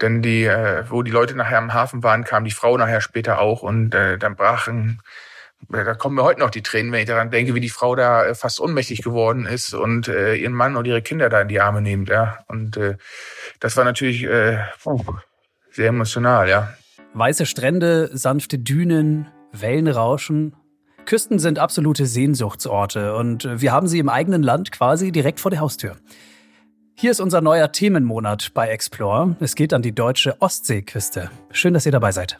denn die, äh, wo die Leute nachher am Hafen waren, kam die Frau nachher später auch und äh, dann brachen da kommen mir heute noch die Tränen, wenn ich daran denke, wie die Frau da äh, fast ohnmächtig geworden ist und äh, ihren Mann und ihre Kinder da in die Arme nimmt, ja. Und äh, das war natürlich äh, sehr emotional, ja. Weiße Strände, sanfte Dünen, Wellenrauschen. Küsten sind absolute Sehnsuchtsorte und wir haben sie im eigenen Land quasi direkt vor der Haustür. Hier ist unser neuer Themenmonat bei Explore. Es geht an die deutsche Ostseeküste. Schön, dass ihr dabei seid.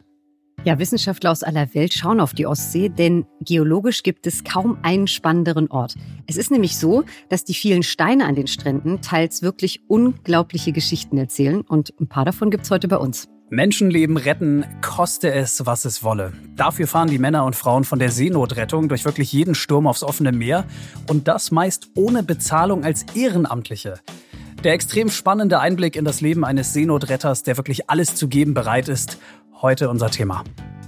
Ja, Wissenschaftler aus aller Welt schauen auf die Ostsee, denn geologisch gibt es kaum einen spannenderen Ort. Es ist nämlich so, dass die vielen Steine an den Stränden teils wirklich unglaubliche Geschichten erzählen und ein paar davon gibt's heute bei uns. Menschenleben retten, koste es, was es wolle. Dafür fahren die Männer und Frauen von der Seenotrettung durch wirklich jeden Sturm aufs offene Meer und das meist ohne Bezahlung als Ehrenamtliche. Der extrem spannende Einblick in das Leben eines Seenotretters, der wirklich alles zu geben bereit ist Heute unser Thema.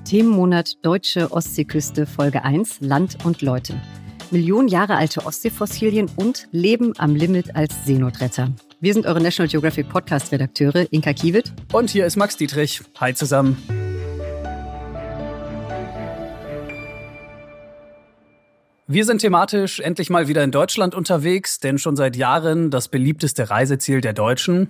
Themenmonat Deutsche Ostseeküste Folge 1 Land und Leute. Millionen Jahre alte Ostseefossilien und Leben am Limit als Seenotretter. Wir sind eure National Geographic Podcast Redakteure Inka Kiewit und hier ist Max Dietrich. Hi zusammen. Wir sind thematisch endlich mal wieder in Deutschland unterwegs, denn schon seit Jahren das beliebteste Reiseziel der Deutschen.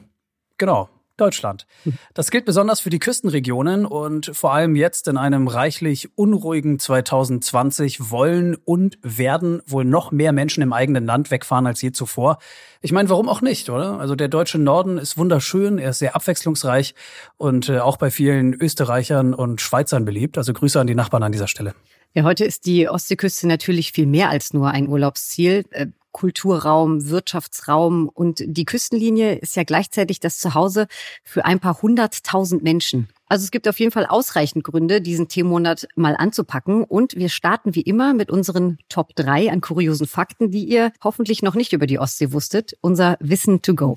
Genau, Deutschland. Das gilt besonders für die Küstenregionen und vor allem jetzt in einem reichlich unruhigen 2020 wollen und werden wohl noch mehr Menschen im eigenen Land wegfahren als je zuvor. Ich meine, warum auch nicht, oder? Also der deutsche Norden ist wunderschön, er ist sehr abwechslungsreich und äh, auch bei vielen Österreichern und Schweizern beliebt. Also Grüße an die Nachbarn an dieser Stelle. Ja, heute ist die Ostseeküste natürlich viel mehr als nur ein Urlaubsziel. Äh, Kulturraum, Wirtschaftsraum und die Küstenlinie ist ja gleichzeitig das Zuhause für ein paar hunderttausend Menschen. Also es gibt auf jeden Fall ausreichend Gründe, diesen Themenmonat mal anzupacken. Und wir starten wie immer mit unseren Top 3 an kuriosen Fakten, die ihr hoffentlich noch nicht über die Ostsee wusstet. Unser Wissen to go.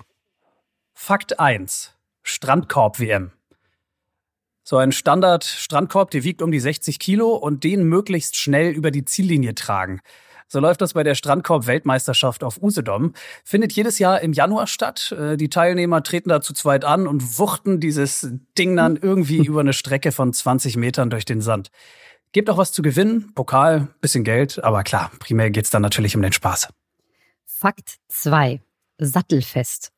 Fakt 1. Strandkorb-WM. So ein Standard-Strandkorb, der wiegt um die 60 Kilo und den möglichst schnell über die Ziellinie tragen. So läuft das bei der Strandkorb-Weltmeisterschaft auf Usedom. Findet jedes Jahr im Januar statt. Äh, die Teilnehmer treten da zu zweit an und wuchten dieses Ding dann irgendwie über eine Strecke von 20 Metern durch den Sand. Gibt auch was zu gewinnen, Pokal, bisschen Geld, aber klar, primär geht's dann natürlich um den Spaß. Fakt 2. Sattelfest.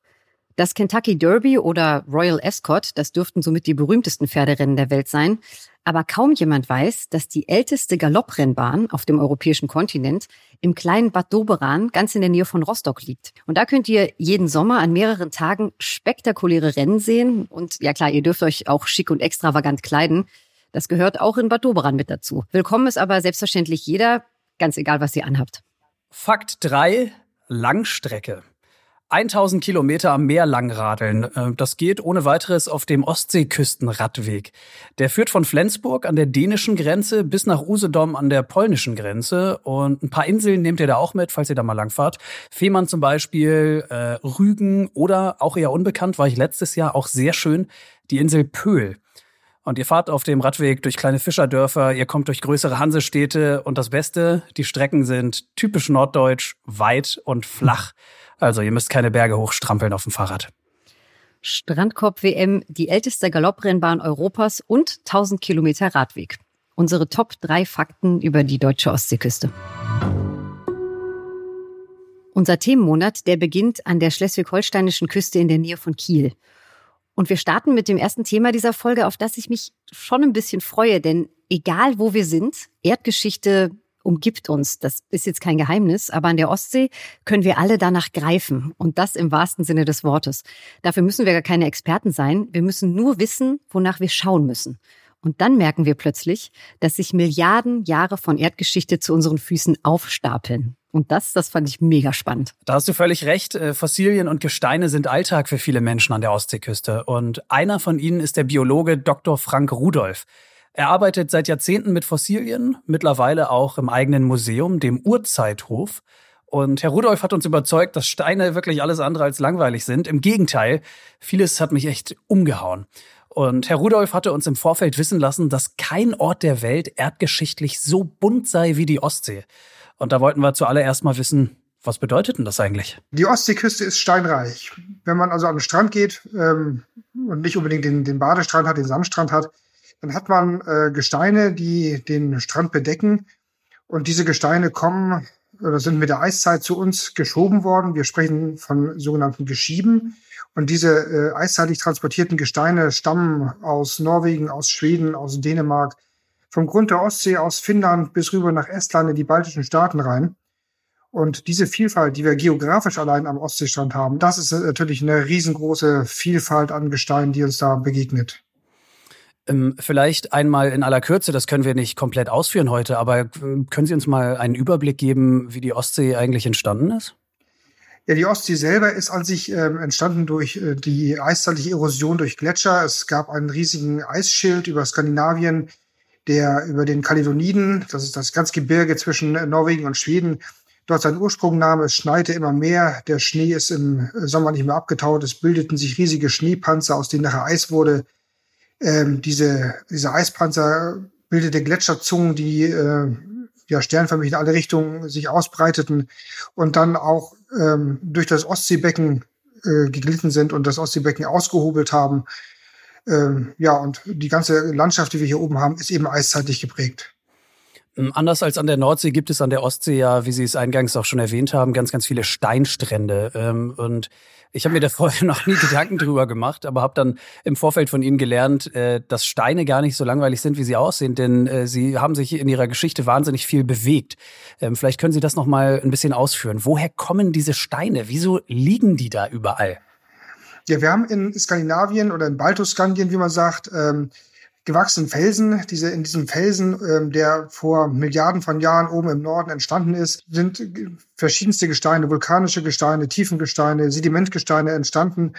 Das Kentucky Derby oder Royal Ascot, das dürften somit die berühmtesten Pferderennen der Welt sein. Aber kaum jemand weiß, dass die älteste Galopprennbahn auf dem europäischen Kontinent im kleinen Bad Doberan ganz in der Nähe von Rostock liegt. Und da könnt ihr jeden Sommer an mehreren Tagen spektakuläre Rennen sehen. Und ja klar, ihr dürft euch auch schick und extravagant kleiden. Das gehört auch in Bad Doberan mit dazu. Willkommen ist aber selbstverständlich jeder, ganz egal, was ihr anhabt. Fakt 3. Langstrecke. 1000 Kilometer am Meer langradeln. Äh, das geht ohne weiteres auf dem Ostseeküstenradweg. Der führt von Flensburg an der dänischen Grenze bis nach Usedom an der polnischen Grenze. Und ein paar Inseln nehmt ihr da auch mit, falls ihr da mal langfahrt. Fehmarn zum Beispiel, äh, Rügen oder auch eher unbekannt, war ich letztes Jahr auch sehr schön, die Insel Pöhl. Und ihr fahrt auf dem Radweg durch kleine Fischerdörfer, ihr kommt durch größere Hansestädte und das Beste, die Strecken sind typisch norddeutsch, weit und flach. Also ihr müsst keine Berge hochstrampeln auf dem Fahrrad. Strandkorb WM, die älteste Galopprennbahn Europas und 1000 Kilometer Radweg. Unsere Top 3 Fakten über die deutsche Ostseeküste. Unser Themenmonat, der beginnt an der schleswig-holsteinischen Küste in der Nähe von Kiel. Und wir starten mit dem ersten Thema dieser Folge, auf das ich mich schon ein bisschen freue, denn egal wo wir sind, Erdgeschichte, umgibt uns. Das ist jetzt kein Geheimnis, aber an der Ostsee können wir alle danach greifen und das im wahrsten Sinne des Wortes. Dafür müssen wir gar keine Experten sein. Wir müssen nur wissen, wonach wir schauen müssen. Und dann merken wir plötzlich, dass sich Milliarden Jahre von Erdgeschichte zu unseren Füßen aufstapeln. Und das, das fand ich mega spannend. Da hast du völlig recht. Äh, Fossilien und Gesteine sind Alltag für viele Menschen an der Ostseeküste. Und einer von ihnen ist der Biologe Dr. Frank Rudolf. Er arbeitet seit Jahrzehnten mit Fossilien, mittlerweile auch im eigenen Museum, dem Urzeithof. Und Herr Rudolf hat uns überzeugt, dass Steine wirklich alles andere als langweilig sind. Im Gegenteil, vieles hat mich echt umgehauen. Und Herr Rudolf hatte uns im Vorfeld wissen lassen, dass kein Ort der Welt erdgeschichtlich so bunt sei wie die Ostsee. Und da wollten wir zuallererst mal wissen, Was bedeutet denn das eigentlich? Die Ostseeküste ist steinreich. Wenn man also an den Strand geht ähm, und nicht unbedingt den, den Badestrand hat, den Sandstrand hat, dann hat man äh, Gesteine, die den Strand bedecken. Und diese Gesteine kommen oder sind mit der Eiszeit zu uns geschoben worden. Wir sprechen von sogenannten Geschieben. Und diese äh, eiszeitlich transportierten Gesteine stammen aus Norwegen, aus Schweden, aus Dänemark, vom Grund der Ostsee aus Finnland bis rüber nach Estland in die baltischen Staaten rein. Und diese Vielfalt, die wir geografisch allein am Ostseestrand haben, das ist natürlich eine riesengroße Vielfalt an Gesteinen, die uns da begegnet. Ähm, vielleicht einmal in aller Kürze, das können wir nicht komplett ausführen heute, aber äh, können Sie uns mal einen Überblick geben, wie die Ostsee eigentlich entstanden ist? Ja, die Ostsee selber ist an sich äh, entstanden durch äh, die eiszeitliche Erosion durch Gletscher. Es gab einen riesigen Eisschild über Skandinavien, der über den Kaledoniden, das ist das ganze Gebirge zwischen Norwegen und Schweden, dort seinen Ursprung nahm. Es schneite immer mehr. Der Schnee ist im Sommer nicht mehr abgetaut. Es bildeten sich riesige Schneepanzer, aus denen nachher Eis wurde. Ähm, diese, diese Eispanzer bildete Gletscherzungen, die äh, ja sternförmig in alle Richtungen sich ausbreiteten und dann auch ähm, durch das Ostseebecken äh, geglitten sind und das Ostseebecken ausgehobelt haben. Ähm, ja, und die ganze Landschaft, die wir hier oben haben, ist eben eiszeitlich geprägt. Ähm, anders als an der Nordsee gibt es an der Ostsee ja, wie Sie es eingangs auch schon erwähnt haben, ganz, ganz viele Steinstrände. Ähm, und ich habe mir da vorher noch nie Gedanken drüber gemacht, aber habe dann im Vorfeld von Ihnen gelernt, äh, dass Steine gar nicht so langweilig sind, wie sie aussehen, denn äh, Sie haben sich in Ihrer Geschichte wahnsinnig viel bewegt. Ähm, vielleicht können Sie das noch mal ein bisschen ausführen. Woher kommen diese Steine? Wieso liegen die da überall? Ja, wir haben in Skandinavien oder in Baltoskandien, wie man sagt, ähm, gewachsenen Felsen. Diese, in diesem Felsen, ähm, der vor Milliarden von Jahren oben im Norden entstanden ist, sind verschiedenste Gesteine, vulkanische Gesteine, Tiefengesteine, Sedimentgesteine entstanden.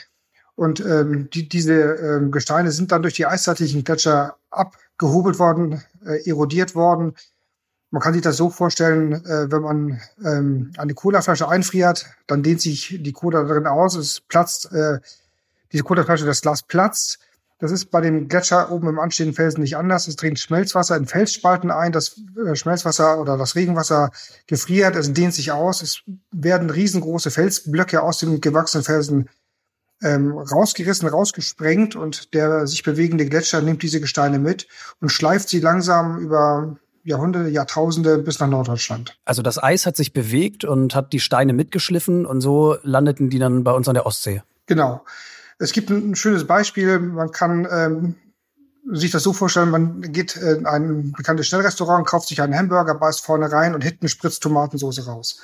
Und ähm, die, diese ähm, Gesteine sind dann durch die eiszeitlichen Gletscher abgehobelt worden, äh, erodiert worden. Man kann sich das so vorstellen, äh, wenn man ähm, eine Colaflasche einfriert, dann dehnt sich die Cola darin aus, es platzt, äh, diese Colaflasche, das Glas platzt, das ist bei dem Gletscher oben im anstehenden Felsen nicht anders. Es dringt Schmelzwasser in Felsspalten ein. Das äh, Schmelzwasser oder das Regenwasser gefriert, es dehnt sich aus. Es werden riesengroße Felsblöcke aus dem gewachsenen Felsen ähm, rausgerissen, rausgesprengt und der sich bewegende Gletscher nimmt diese Gesteine mit und schleift sie langsam über Jahrhunderte, Jahrtausende bis nach Norddeutschland. Also das Eis hat sich bewegt und hat die Steine mitgeschliffen und so landeten die dann bei uns an der Ostsee. Genau. Es gibt ein schönes Beispiel. Man kann ähm, sich das so vorstellen, man geht in ein bekanntes Schnellrestaurant, kauft sich einen Hamburger, beißt vorne rein und hinten spritzt Tomatensauce raus.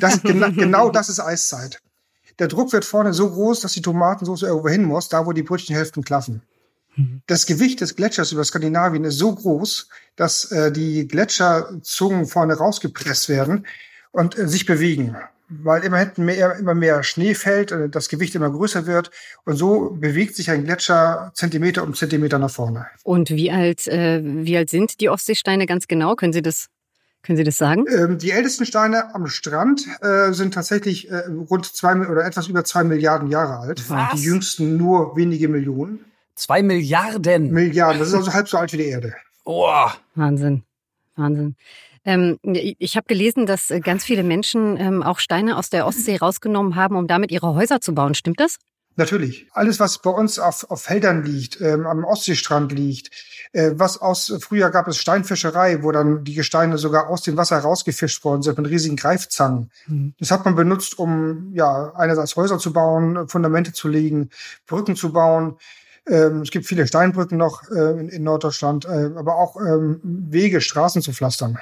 Das, gena genau das ist Eiszeit. Der Druck wird vorne so groß, dass die Tomatensauce irgendwo hin muss, da wo die Brötchenhälften klaffen. Mhm. Das Gewicht des Gletschers über Skandinavien ist so groß, dass äh, die Gletscherzungen vorne rausgepresst werden und äh, sich bewegen weil immer hinten mehr, immer mehr Schnee fällt, das Gewicht immer größer wird und so bewegt sich ein Gletscher Zentimeter um Zentimeter nach vorne. Und wie alt, äh, wie alt sind die Ostseesteine ganz genau? Können Sie das können Sie das sagen? Ähm, die ältesten Steine am Strand äh, sind tatsächlich äh, rund zwei oder etwas über zwei Milliarden Jahre alt. Was? Die jüngsten nur wenige Millionen. Zwei Milliarden? Milliarden. Das ist also halb so alt wie die Erde. Oh. Wahnsinn. Wahnsinn. Ähm, ich habe gelesen, dass äh, ganz viele Menschen ähm, auch Steine aus der Ostsee rausgenommen haben, um damit ihre Häuser zu bauen. Stimmt das? Natürlich. Alles, was bei uns auf, auf Feldern liegt, ähm, am Ostseestrand liegt, äh, was aus, früher gab es Steinfischerei, wo dann die Gesteine sogar aus dem Wasser rausgefischt worden sind mit riesigen Greifzangen. Mhm. Das hat man benutzt, um, ja, einerseits Häuser zu bauen, Fundamente zu legen, Brücken zu bauen. Ähm, es gibt viele Steinbrücken noch äh, in, in Norddeutschland, äh, aber auch ähm, Wege, Straßen zu pflastern.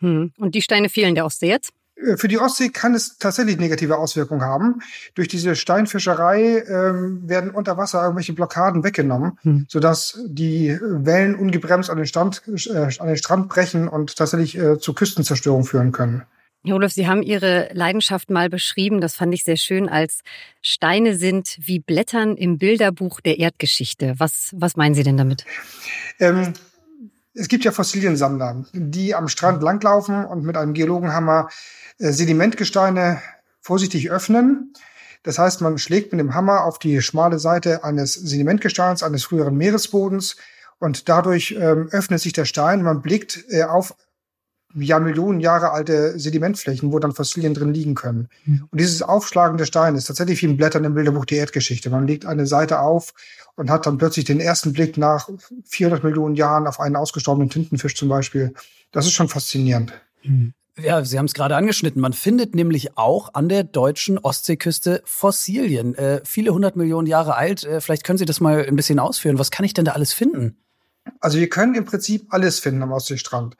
Hm. Und die Steine fehlen der Ostsee jetzt? Äh, für die Ostsee kann es tatsächlich negative Auswirkungen haben. Durch diese Steinfischerei ähm, werden unter Wasser irgendwelche Blockaden weggenommen, hm. sodass die Wellen ungebremst an den, Stand, äh, an den Strand brechen und tatsächlich äh, zu Küstenzerstörung führen können. Herr Olaf, Sie haben Ihre Leidenschaft mal beschrieben, das fand ich sehr schön, als Steine sind wie Blättern im Bilderbuch der Erdgeschichte. Was, was meinen Sie denn damit? Ähm, es gibt ja Fossiliensammler, die am Strand langlaufen und mit einem Geologenhammer äh, Sedimentgesteine vorsichtig öffnen. Das heißt, man schlägt mit dem Hammer auf die schmale Seite eines Sedimentgesteins, eines früheren Meeresbodens und dadurch ähm, öffnet sich der Stein. Man blickt äh, auf ja Millionen Jahre alte Sedimentflächen, wo dann Fossilien drin liegen können. Mhm. Und dieses Aufschlagen der Steine ist tatsächlich wie ein Blättern im Bilderbuch der Erdgeschichte. Man legt eine Seite auf und hat dann plötzlich den ersten Blick nach 400 Millionen Jahren auf einen ausgestorbenen Tintenfisch zum Beispiel. Das ist schon faszinierend. Mhm. Ja, Sie haben es gerade angeschnitten. Man findet nämlich auch an der deutschen Ostseeküste Fossilien, äh, viele hundert Millionen Jahre alt. Äh, vielleicht können Sie das mal ein bisschen ausführen. Was kann ich denn da alles finden? Also wir können im Prinzip alles finden am Ostseestrand.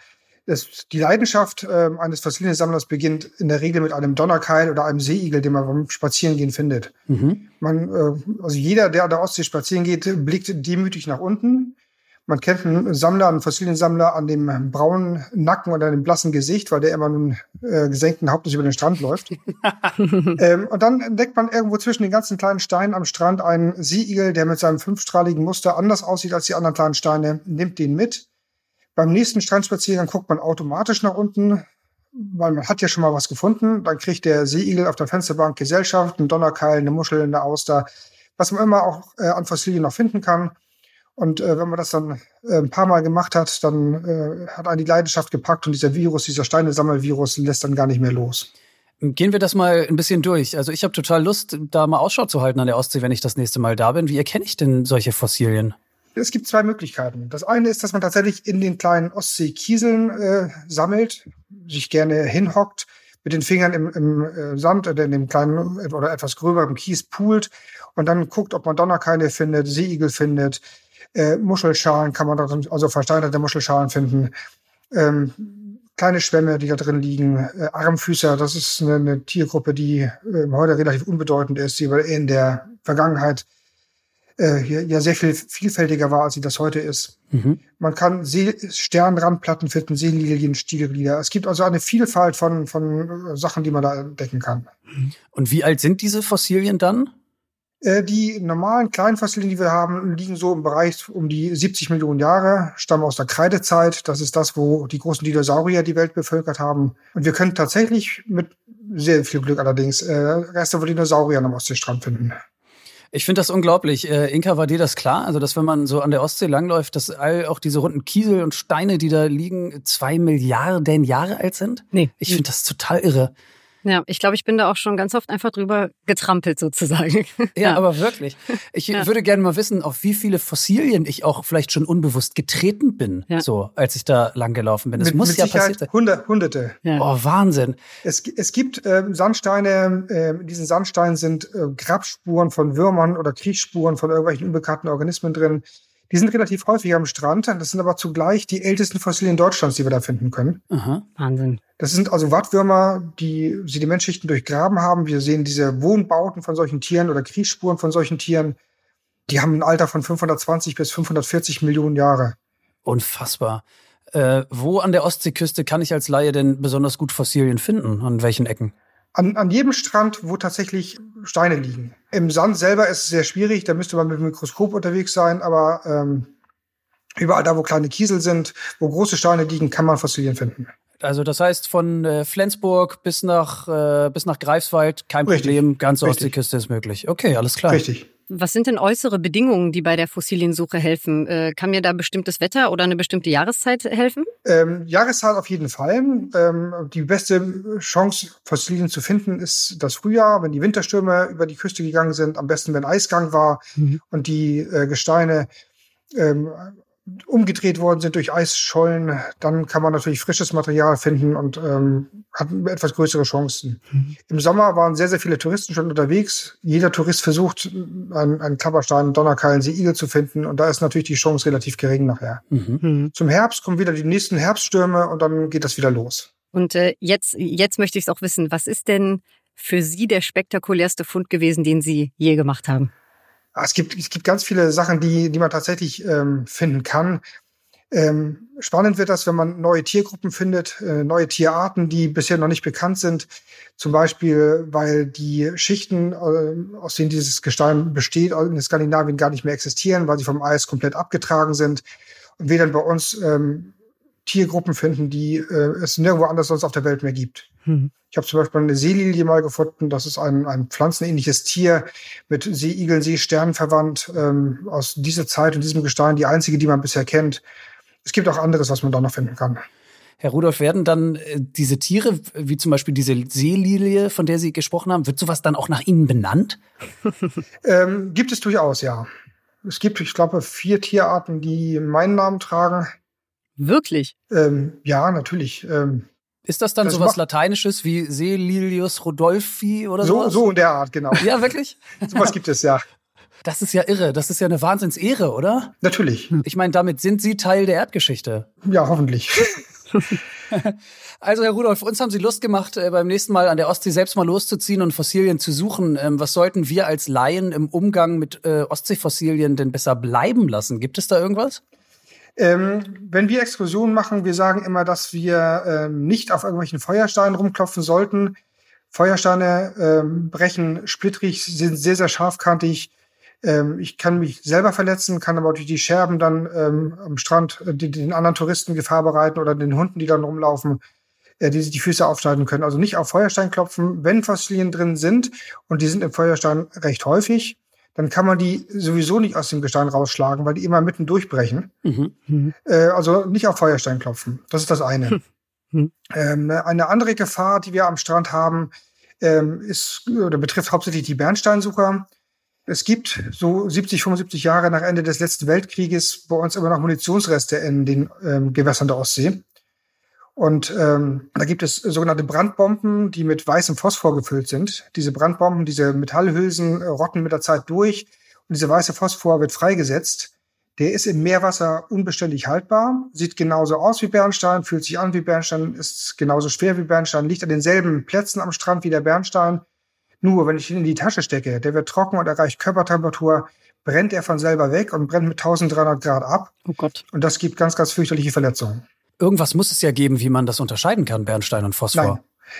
Das, die Leidenschaft äh, eines Fossiliensammlers beginnt in der Regel mit einem Donnerkeil oder einem Seeigel, den man beim Spazierengehen findet. Mhm. Man, äh, also jeder, der an der Ostsee spazieren geht, blickt demütig nach unten man kennt einen Sammler, einen Fossiliensammler an dem braunen Nacken oder dem blassen Gesicht, weil der immer nun äh, gesenkten Hauptes über den Strand läuft. ähm, und dann entdeckt man irgendwo zwischen den ganzen kleinen Steinen am Strand einen Seeigel, der mit seinem fünfstrahligen Muster anders aussieht als die anderen kleinen Steine, nimmt den mit. Beim nächsten Strandspaziergang guckt man automatisch nach unten, weil man hat ja schon mal was gefunden. Dann kriegt der Seeigel auf der Fensterbank Gesellschaft, einen Donnerkeil, eine Muschel, eine Auster, was man immer auch äh, an Fossilien noch finden kann. Und äh, wenn man das dann äh, ein paar Mal gemacht hat, dann äh, hat einen die Leidenschaft gepackt und dieser Virus, dieser Steinesammelvirus lässt dann gar nicht mehr los. Gehen wir das mal ein bisschen durch. Also ich habe total Lust, da mal Ausschau zu halten an der Ostsee, wenn ich das nächste Mal da bin. Wie erkenne ich denn solche Fossilien? Es gibt zwei Möglichkeiten. Das eine ist, dass man tatsächlich in den kleinen Ostseekieseln äh, sammelt, sich gerne hinhockt, mit den Fingern im, im äh, Sand oder in dem kleinen oder etwas gröberen Kies poolt und dann guckt, ob man Donnerkeile findet, Seeigel findet, äh, Muschelschalen kann man da also versteinerte Muschelschalen finden. Ähm, kleine Schwämme, die da drin liegen. Äh, Armfüßer, das ist eine, eine Tiergruppe, die äh, heute relativ unbedeutend ist, die aber in der Vergangenheit äh, ja sehr viel vielfältiger war, als sie das heute ist. Mhm. Man kann See Sternrandplatten finden, Seelilien, Stiegelglieder. Es gibt also eine Vielfalt von, von Sachen, die man da entdecken kann. Und wie alt sind diese Fossilien dann? Äh, die normalen kleinen Fossilien, die wir haben, liegen so im Bereich um die 70 Millionen Jahre, stammen aus der Kreidezeit. Das ist das, wo die großen Dinosaurier die Welt bevölkert haben. Und wir können tatsächlich mit sehr viel Glück allerdings äh, Reste von Dinosauriern am Ostseestrand finden. Ich finde das unglaublich. Äh, Inka, war dir das klar? Also, dass wenn man so an der Ostsee langläuft, dass all auch diese runden Kiesel und Steine, die da liegen, zwei Milliarden Jahre alt sind? Nee. Ich finde das total irre. Ja, ich glaube, ich bin da auch schon ganz oft einfach drüber getrampelt sozusagen. Ja, ja. aber wirklich. Ich ja. würde gerne mal wissen, auf wie viele Fossilien ich auch vielleicht schon unbewusst getreten bin, ja. so als ich da langgelaufen bin. Es muss mit ja passiert Hundert, Hunderte. Oh, Wahnsinn. Es, es gibt äh, Sandsteine, äh, in diesen Sandsteinen sind äh, Grabspuren von Würmern oder Kriechsspuren von irgendwelchen unbekannten Organismen drin. Die sind relativ häufig am Strand. Das sind aber zugleich die ältesten Fossilien Deutschlands, die wir da finden können. Aha. Wahnsinn. Das sind also Wattwürmer, die Sedimentschichten durchgraben haben. Wir sehen diese Wohnbauten von solchen Tieren oder Kriegsspuren von solchen Tieren. Die haben ein Alter von 520 bis 540 Millionen Jahre. Unfassbar. Äh, wo an der Ostseeküste kann ich als Laie denn besonders gut Fossilien finden? An welchen Ecken? An, an jedem Strand, wo tatsächlich Steine liegen. Im Sand selber ist es sehr schwierig, da müsste man mit dem Mikroskop unterwegs sein, aber ähm, überall da, wo kleine Kiesel sind, wo große Steine liegen, kann man Fossilien finden. Also das heißt von äh, Flensburg bis nach äh, bis nach Greifswald kein Richtig. Problem, ganze Richtig. Ostseeküste ist möglich. Okay, alles klar. Richtig. Was sind denn äußere Bedingungen, die bei der Fossiliensuche helfen? Äh, kann mir da bestimmtes Wetter oder eine bestimmte Jahreszeit helfen? Ähm, Jahreszeit auf jeden Fall. Ähm, die beste Chance, Fossilien zu finden, ist das Frühjahr, wenn die Winterstürme über die Küste gegangen sind. Am besten, wenn Eisgang war mhm. und die äh, Gesteine ähm, umgedreht worden sind durch Eisschollen, dann kann man natürlich frisches Material finden und ähm, hat etwas größere Chancen. Mhm. Im Sommer waren sehr, sehr viele Touristen schon unterwegs. Jeder Tourist versucht, einen, einen Klapperstein, einen Donnerkeil, einen Seeigel zu finden und da ist natürlich die Chance relativ gering nachher. Mhm. mhm. Zum Herbst kommen wieder die nächsten Herbststürme und dann geht das wieder los. Und äh, jetzt, jetzt möchte ich es auch wissen, was ist denn für Sie der spektakulärste Fund gewesen, den Sie je gemacht haben? Ah, es gibt, es gibt ganz viele Sachen, die, die man tatsächlich ähm, finden kann. Ähm, spannend wird das, wenn man neue Tiergruppen findet, äh, neue Tierarten, die bisher noch nicht bekannt sind. Zum Beispiel, weil die Schichten, äh, aus denen dieses Gestein besteht, in Skandinavien gar nicht mehr existieren, weil sie vom Eis komplett abgetragen sind. Und wir dann bei uns ähm, Tiergruppen finden, die äh, es nirgendwo anders sonst auf der Welt mehr gibt. Mhm. Ich habe zum Beispiel eine Seelilie mal gefunden. Das ist ein, ein pflanzenähnliches Tier mit Seeigeln, Seesternen verwandt, ähm, aus dieser Zeit und diesem Gestein, die einzige, die man bisher kennt. Es gibt auch anderes, was man da noch finden kann. Herr Rudolf, werden dann äh, diese Tiere, wie zum Beispiel diese Seelilie, von der Sie gesprochen haben, wird sowas dann auch nach Ihnen benannt? ähm, gibt es durchaus, ja. Es gibt, ich glaube, vier Tierarten, die meinen Namen tragen. Wirklich? Ähm, ja, natürlich. Ähm, ist das dann das sowas Lateinisches wie Seelilius Rodolfi oder so? Sowas? So in der Art, genau. Ja, wirklich? sowas gibt es, ja. Das ist ja irre. Das ist ja eine Wahnsinnsehre, oder? Natürlich. Ich meine, damit sind Sie Teil der Erdgeschichte. Ja, hoffentlich. Also, Herr Rudolf, uns haben Sie Lust gemacht, äh, beim nächsten Mal an der Ostsee selbst mal loszuziehen und Fossilien zu suchen. Ähm, was sollten wir als Laien im Umgang mit äh, Ostseefossilien denn besser bleiben lassen? Gibt es da irgendwas? Ähm, wenn wir Exkursionen machen, wir sagen immer, dass wir ähm, nicht auf irgendwelchen Feuersteinen rumklopfen sollten. Feuersteine ähm, brechen splittrig, sind sehr, sehr scharfkantig. Ähm, ich kann mich selber verletzen, kann aber durch die Scherben dann ähm, am Strand äh, die, den anderen Touristen Gefahr bereiten oder den Hunden, die dann rumlaufen, äh, die sich die Füße aufschneiden können. Also nicht auf Feuerstein klopfen, wenn Fossilien drin sind und die sind im Feuerstein recht häufig dann kann man die sowieso nicht aus dem Gestein rausschlagen, weil die immer mitten durchbrechen. Mhm. mhm. Äh, also nicht auf Feuerstein klopfen. Das ist das eine. Mhm. Ähm, eine andere Gefahr, die wir am Strand haben, ähm, ist oder betrifft hauptsächlich die Bernsteinsucher. Es gibt so 70, 75 Jahre nach Ende des letzten Weltkrieges bei uns immer noch Munitionsreste in den ähm, Gewässern der Ostsee. Und ähm, da gibt es sogenannte Brandbomben, die mit weißem Phosphor gefüllt sind. Diese Brandbomben, diese Metallhülsen äh, rotten mit der Zeit durch und dieser weiße Phosphor wird freigesetzt. Der ist im Meerwasser unbeständig haltbar, sieht genauso aus wie Bernstein, fühlt sich an wie Bernstein, ist genauso schwer wie Bernstein, liegt an denselben Plätzen am Strand wie der Bernstein. Nur wenn ich ihn in die Tasche stecke, der wird trocken und erreicht Körpertemperatur, brennt er von selber weg und brennt mit 1300 Grad ab. Oh Gott. Und das gibt ganz, ganz fürchterliche Verletzungen. Irgendwas muss es ja geben, wie man das unterscheiden kann, Bernstein und Phosphor. Nein.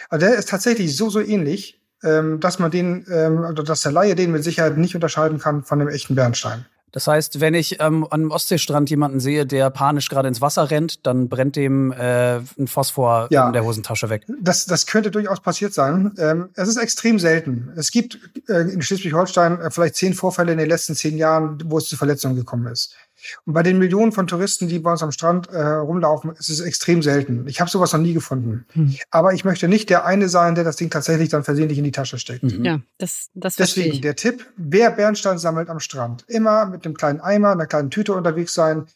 Also der ist tatsächlich so, so ähnlich, ähm, dass man den, ähm, oder dass der Laie den mit Sicherheit nicht unterscheiden kann von dem echten Bernstein. Das heißt, wenn ich ähm, an einem Ostseestrand jemanden sehe, der panisch gerade ins Wasser rennt, dann brennt dem äh, ein Phosphor ja, in der Hosentasche weg. Das, das könnte durchaus passiert sein. Ähm, es ist extrem selten. Es gibt äh, in Schleswig-Holstein äh, vielleicht zehn Vorfälle in den letzten zehn Jahren, wo es zu Verletzungen gekommen ist. Und bei den Millionen von Touristen, die bei uns am Strand äh, rumlaufen, ist es extrem selten. Ich habe sowas noch nie gefunden. Hm. Aber ich möchte nicht der eine sein, der das Ding tatsächlich dann versehentlich in die Tasche steckt. Mhm. Ja, das, das Deswegen ich. der Tipp, wer Bernstein sammelt am Strand, immer mit einem kleinen Eimer, einer kleinen Tüte unterwegs sein,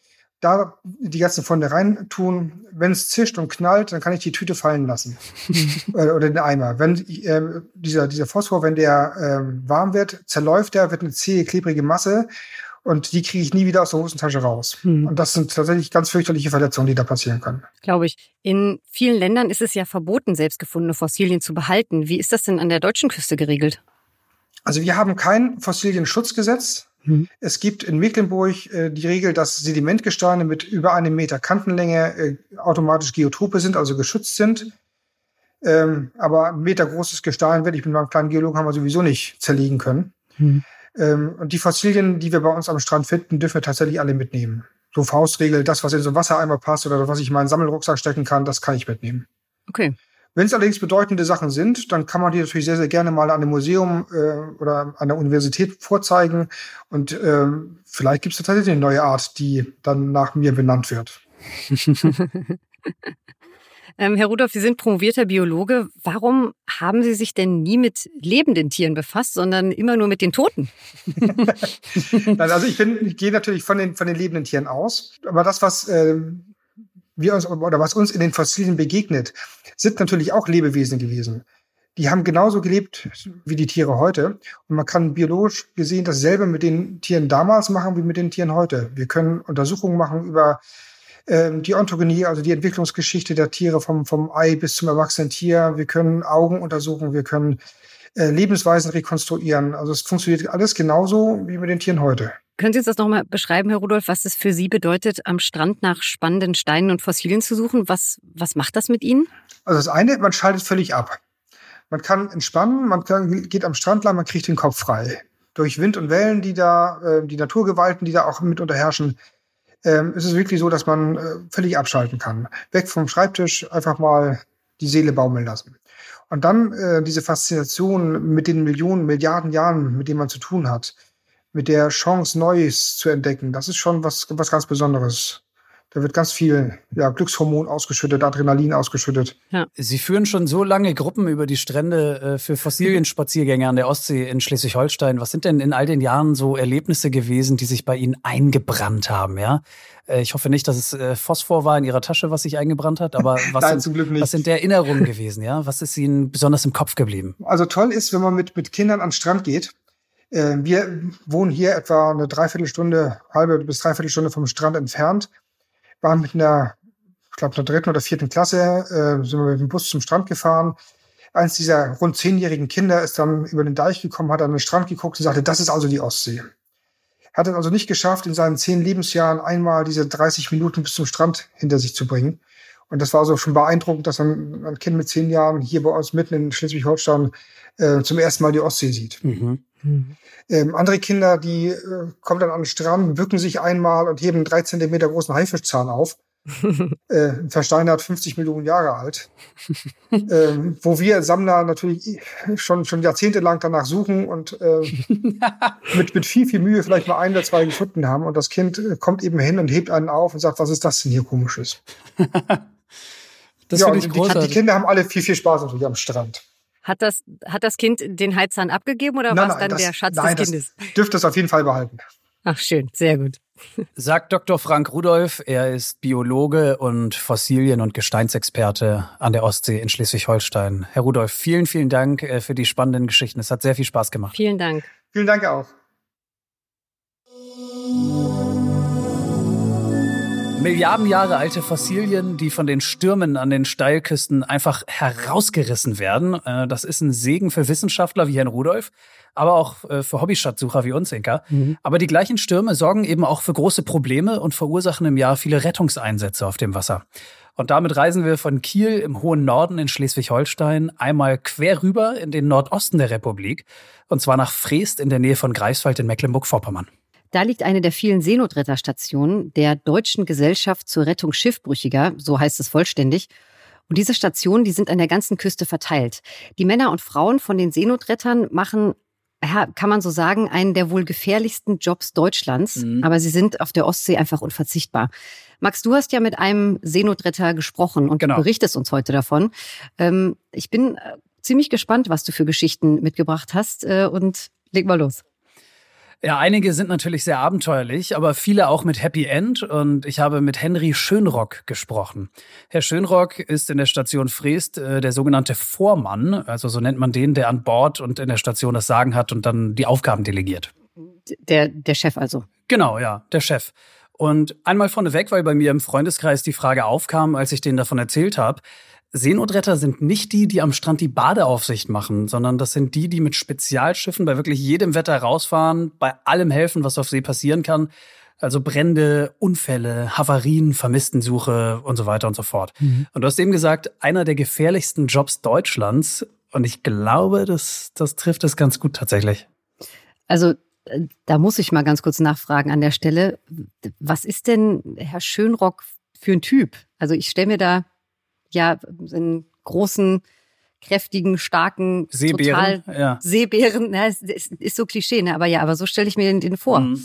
da die ganzen Funde rein tun. Wenn es zischt und knallt, dann kann ich die Tüte fallen lassen. Äh, oder den Eimer. Wenn äh, dieser, dieser Phosphor, wenn der äh, warm wird, zerläuft der, wird eine zähe, klebrige Masse und die kriege ich nie wieder aus der Hosentasche raus. Hm. Und das sind tatsächlich ganz fürchterliche Verletzungen, die da passieren können. Glaube ich. In vielen Ländern ist es ja verboten, selbstgefundene Fossilien zu behalten. Wie ist das denn an der deutschen Küste geregelt? Also wir haben kein Fossilienschutzgesetz. Hm. Es gibt in Mecklenburg äh, die Regel, dass Sedimentgesteine mit über einem Meter Kantenlänge äh, automatisch Geotope sind, also geschützt sind. Ähm, aber ein Meter großes Gestein werde ich mit meinem kleinen Geologen haben wir sowieso nicht zerlegen können. Hm. Ähm, und die Fossilien, die wir bei uns am Strand finden, dürfen wir tatsächlich alle mitnehmen. So Faustregel, das, was in so einen Wassereimer passt oder was ich in meinen Sammelrucksack stecken kann, das kann ich mitnehmen. Okay. Wenn es allerdings bedeutende Sachen sind, dann kann man die natürlich sehr, sehr gerne mal an einem Museum äh, oder an der Universität vorzeigen. Und äh, vielleicht gibt es tatsächlich eine neue Art, die dann nach mir benannt wird. Ähm, Herr Rudolph, Sie sind promovierter Biologe. Warum haben Sie sich denn nie mit lebenden Tieren befasst, sondern immer nur mit den Toten? also ich bin, ich gehe natürlich von den, von den lebenden Tieren aus. Aber das, was äh, wir uns oder was uns in den Fossilien begegnet, sind natürlich auch Lebewesen gewesen. Die haben genauso gelebt wie die Tiere heute. Und man kann biologisch gesehen dasselbe mit den Tieren damals machen wie mit den Tieren heute. Wir können Untersuchungen machen über die Ontogenie, also die Entwicklungsgeschichte der Tiere vom, vom Ei bis zum erwachsenen Tier. Wir können Augen untersuchen, wir können äh, Lebensweisen rekonstruieren. Also es funktioniert alles genauso wie mit den Tieren heute. Können Sie uns das nochmal beschreiben, Herr Rudolf, was es für Sie bedeutet, am Strand nach spannenden Steinen und Fossilien zu suchen? Was, was macht das mit Ihnen? Also das eine, man schaltet völlig ab. Man kann entspannen, man kann, geht am Strand lang, man kriegt den Kopf frei. Durch Wind und Wellen, die da, äh, die Naturgewalten, die da auch mitunter herrschen, ähm, ist es wirklich so, dass man äh, völlig abschalten kann. Weg vom Schreibtisch, einfach mal die Seele baumeln lassen. Und dann äh, diese Faszination mit den Millionen, Milliarden Jahren, mit denen man zu tun hat, mit der Chance, Neues zu entdecken, das ist schon was, was ganz Besonderes. Da wird ganz viel ja, Glückshormon ausgeschüttet, Adrenalin ausgeschüttet. Ja. Sie führen schon so lange Gruppen über die Strände äh, für Fossilienspaziergänge an der Ostsee in Schleswig-Holstein. Was sind denn in all den Jahren so Erlebnisse gewesen, die sich bei Ihnen eingebrannt haben? Ja, äh, ich hoffe nicht, dass es äh, Phosphor war in Ihrer Tasche, was sich eingebrannt hat, aber was, Nein, sind, was sind der Erinnerungen gewesen? Ja, was ist Ihnen besonders im Kopf geblieben? Also toll ist, wenn man mit mit Kindern an den Strand geht. Äh, wir wohnen hier etwa eine Dreiviertelstunde, halbe bis Dreiviertelstunde vom Strand entfernt waren mit einer, ich glaube, einer dritten oder vierten Klasse, äh, sind wir mit dem Bus zum Strand gefahren. Eins dieser rund zehnjährigen Kinder ist dann über den Deich gekommen, hat an den Strand geguckt und sagte, das ist also die Ostsee. Hat es also nicht geschafft, in seinen zehn Lebensjahren einmal diese 30 Minuten bis zum Strand hinter sich zu bringen. Und das war so schon beeindruckend, dass ein, ein Kind mit zehn Jahren hier bei uns mitten in Schleswig-Holstein äh, zum ersten Mal die Ostsee sieht. Mhm. Mhm. Ähm, andere Kinder, die äh, kommen dann an den Strand, bücken sich einmal und heben einen drei Zentimeter großen Haifischzahn auf. äh, versteinert 50 Millionen Jahre alt. ähm, wo wir Sammler natürlich schon, schon jahrzehntelang danach suchen und äh, mit, mit viel, viel Mühe vielleicht mal ein oder zwei gefunden haben. Und das Kind äh, kommt eben hin und hebt einen auf und sagt, was ist das denn hier komisches? das ja, ich die, die, Kinder haben alle viel, viel Spaß natürlich am Strand. Hat das, hat das Kind den Heizzahn abgegeben oder war es dann das, der Schatz nein, des Kindes? Das dürfte es auf jeden Fall behalten. Ach, schön, sehr gut. Sagt Dr. Frank Rudolf, er ist Biologe und Fossilien- und Gesteinsexperte an der Ostsee in Schleswig-Holstein. Herr Rudolf, vielen, vielen Dank äh, für die spannenden Geschichten. Es hat sehr viel Spaß gemacht. Vielen Dank. Vielen Dank auch. Milliarden Jahre alte Fossilien, die von den Stürmen an den Steilküsten einfach herausgerissen werden. Äh, das ist ein Segen für Wissenschaftler wie Herrn Rudolf, aber auch äh, für Hobbyschatzsucher wie uns, Inka. Mhm. Aber die gleichen Stürme sorgen eben auch für große Probleme und verursachen im Jahr viele Rettungseinsätze auf dem Wasser. Und damit reisen wir von Kiel im hohen Norden in Schleswig-Holstein einmal quer rüber in den Nordosten der Republik, und zwar nach Freest in der Nähe von Greifswald in Mecklenburg-Vorpommern. Da liegt eine der vielen Seenotretterstationen der Deutschen Gesellschaft zur Rettung Schiffbrüchiger, so heißt es vollständig. Und diese Stationen, die sind an der ganzen Küste verteilt. Die Männer und Frauen von den Seenotrettern machen kann man so sagen, einen der wohl gefährlichsten Jobs Deutschlands. Mhm. Aber sie sind auf der Ostsee einfach unverzichtbar. Max, du hast ja mit einem Seenotretter gesprochen und genau. du berichtest uns heute davon. Ähm, ich bin äh, ziemlich gespannt, was du für Geschichten mitgebracht hast äh, und leg mal los. Ja, einige sind natürlich sehr abenteuerlich, aber viele auch mit Happy End. Und ich habe mit Henry Schönrock gesprochen. Herr Schönrock ist in der Station Freest äh, der sogenannte Vormann, also so nennt man den, der an Bord und in der Station das Sagen hat und dann die Aufgaben delegiert. Der, der Chef also. Genau, ja, der Chef. Und einmal vorneweg, weil bei mir im Freundeskreis die Frage aufkam, als ich denen davon erzählt habe, Seenotretter sind nicht die, die am Strand die Badeaufsicht machen, sondern das sind die, die mit Spezialschiffen bei wirklich jedem Wetter rausfahren, bei allem helfen, was auf See passieren kann. Also Brände, Unfälle, Havarien, Vermisstensuche und so weiter und so fort. Mhm. Und du hast eben gesagt, einer der gefährlichsten Jobs Deutschlands. Und ich glaube, das, das trifft es ganz gut tatsächlich. Also äh, da muss ich mal ganz kurz nachfragen an der Stelle. Was ist denn Herr Schönrock für ein Typ? Also ich stelle mir da ja einen großen, kräftigen, starken, Seebären, total ja. Seebären. Na, ist, ist, so Klischee, ne? Aber ja, aber so stelle ich mir den, den vor. Mhm.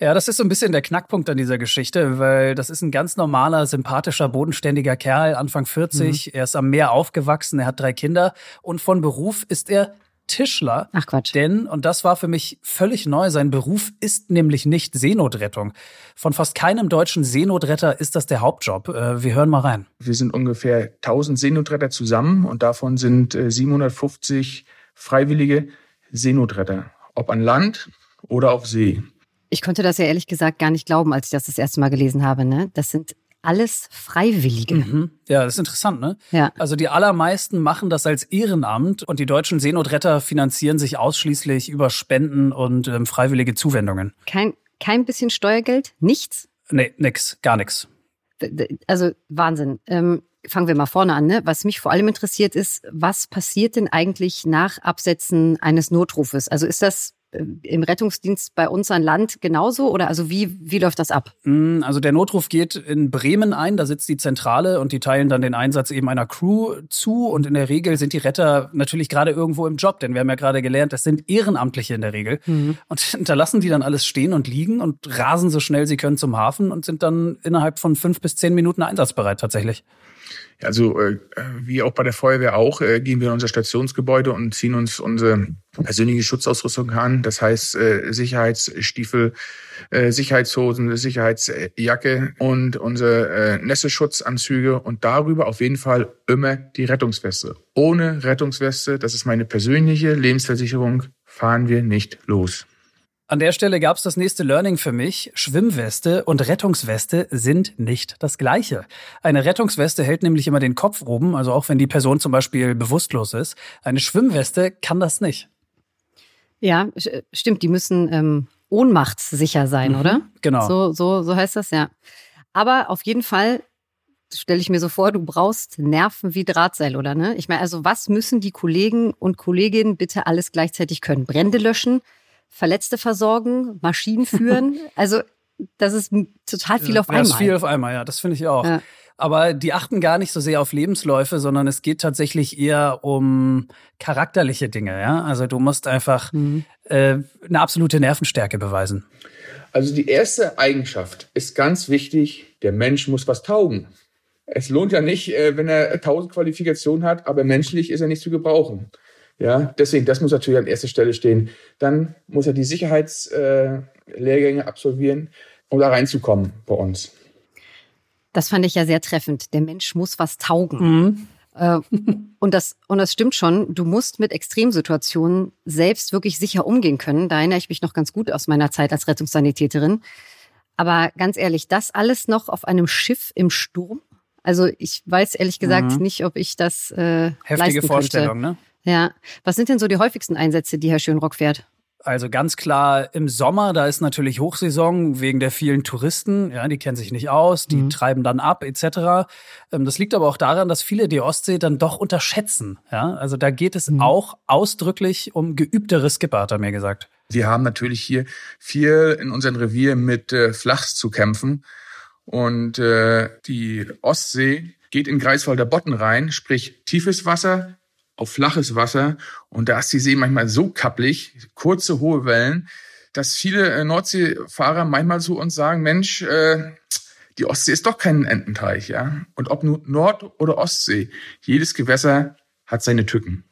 Ja, das ist so ein bisschen der Knackpunkt an dieser Geschichte, weil das ist ein ganz normaler, sympathischer, bodenständiger Kerl, Anfang 40. Mhm. Er ist am Meer aufgewachsen, er hat drei Kinder und von Beruf ist er Tischler. Ach Quatsch. Denn, und das war für mich völlig neu, sein Beruf ist nämlich nicht Seenotrettung. Von fast keinem deutschen Seenotretter ist das der Hauptjob. Äh, wir hören mal rein. Wir sind ungefähr 1000 Seenotretter zusammen und davon sind 750 äh, freiwillige Seenotretter. Ob an Land oder auf See. Ich konnte das ja ehrlich gesagt gar nicht glauben, als ich das das erste Mal gelesen habe. Ne? Das sind alles Freiwillige. Mhm. Ja, das ist interessant, ne? Ja. Also die allermeisten machen das als Ehrenamt und die deutschen Seenotretter finanzieren sich ausschließlich über Spenden und ähm, freiwillige Zuwendungen. Kein, kein bisschen Steuergeld? Nichts? Nee, nix, gar nichts. Also Wahnsinn. Ähm, fangen wir mal vorne an. Ne? Was mich vor allem interessiert ist, was passiert denn eigentlich nach Absetzen eines Notrufes? Also ist das im Rettungsdienst bei uns an Land genauso? Oder also wie, wie läuft das ab? Mm, also der Notruf geht in Bremen ein, da sitzt die Zentrale und die teilen dann den Einsatz eben einer Crew zu. Und in der Regel sind die Retter natürlich gerade irgendwo im Job, denn wir haben ja gerade gelernt, das sind Ehrenamtliche in der Regel. Mhm. Und da lassen die dann alles stehen und liegen und rasen so schnell sie können zum Hafen und sind dann innerhalb von fünf bis zehn Minuten einsatzbereit tatsächlich. Also äh, wie auch bei der Feuerwehr auch, äh, gehen wir in unser Stationsgebäude und ziehen uns unsere persönliche Schutzausrüstung an. Das heißt äh, Sicherheitsstiefel, äh, Sicherheitshosen, Sicherheitsjacke und unsere äh, Nässeschutzanzüge und darüber auf jeden Fall immer die Rettungsweste. Ohne Rettungsweste, das ist meine persönliche Lebensversicherung, fahren wir nicht los. An der Stelle gab es das nächste Learning für mich. Schwimmweste und Rettungsweste sind nicht das gleiche. Eine Rettungsweste hält nämlich immer den Kopf oben, also auch wenn die Person zum Beispiel bewusstlos ist. Eine Schwimmweste kann das nicht. Ja, stimmt. Die müssen ähm, ohnmachtssicher sein, mhm, oder? Genau. So, so, so heißt das, ja. Aber auf jeden Fall stelle ich mir so vor, du brauchst Nerven wie Drahtseil, oder ne? Ich meine, also was müssen die Kollegen und Kolleginnen bitte alles gleichzeitig können? Brände löschen, Verletzte versorgen, Maschinen führen. also das ist total viel auf einmal. Das ist viel auf einmal, ja, das finde ich auch. Ja. Aber die achten gar nicht so sehr auf Lebensläufe, sondern es geht tatsächlich eher um charakterliche Dinge. Ja? Also du musst einfach mhm. äh, eine absolute Nervenstärke beweisen. Also die erste Eigenschaft ist ganz wichtig, der Mensch muss was taugen. Es lohnt ja nicht, äh, wenn er tausend Qualifikationen hat, aber menschlich ist er nicht zu gebrauchen. Ja, deswegen, das muss natürlich an erster Stelle stehen. Dann muss er die Sicherheitslehrgänge äh, absolvieren, um da reinzukommen bei uns. Das fand ich ja sehr treffend. Der Mensch muss was taugen. Mhm. Äh, und, das, und das stimmt schon. Du musst mit Extremsituationen selbst wirklich sicher umgehen können. Da erinnere ich mich noch ganz gut aus meiner Zeit als Rettungssanitäterin. Aber ganz ehrlich, das alles noch auf einem Schiff im Sturm? Also ich weiß ehrlich gesagt mhm. nicht, ob ich das äh, Heftige leisten Vorstellung, könnte. ne? Ja. Was sind denn so die häufigsten Einsätze, die Herr Schönrock fährt? Also ganz klar im Sommer, da ist natürlich Hochsaison wegen der vielen Touristen. Ja, die kennen sich nicht aus, die mhm. treiben dann ab etc. Ähm, das liegt aber auch daran, dass viele die Ostsee dann doch unterschätzen. Ja, also da geht es mhm. auch ausdrücklich um geübtere Skipper, hat er mir gesagt. Wir haben natürlich hier viel in unserem Revier mit äh, Flachs zu kämpfen und äh, die Ostsee geht in Greifswalder Botten rein, sprich tiefes Wasser, auf flaches Wasser und da ist die See manchmal so kapplig, kurze, hohe Wellen, dass viele äh, Nordseefahrer manchmal zu uns sagen, Mensch, äh, die Ostsee ist doch kein Ententeich, ja. Und ob nun Nord- oder Ostsee, jedes Gewässer hat seine Tücken.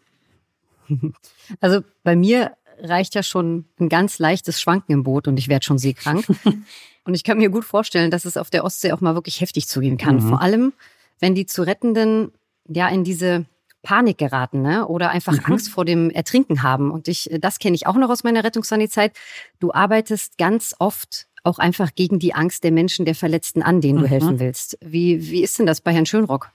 Also bei mir reicht ja schon ein ganz leichtes Schwanken im Boot und ich werde schon seekrank. und ich kann mir gut vorstellen, dass es auf der Ostsee auch mal wirklich heftig zugehen kann. Mhm. Vor allem, wenn die zu Rettenden ja in diese Panik geraten ne? oder einfach mhm. Angst vor dem Ertrinken haben. Und ich, das kenne ich auch noch aus meiner Rettungssanitätszeit. Du arbeitest ganz oft auch einfach gegen die Angst der Menschen, der Verletzten an, denen du mhm. helfen willst. Wie, wie ist denn das bei Herrn Schönrock?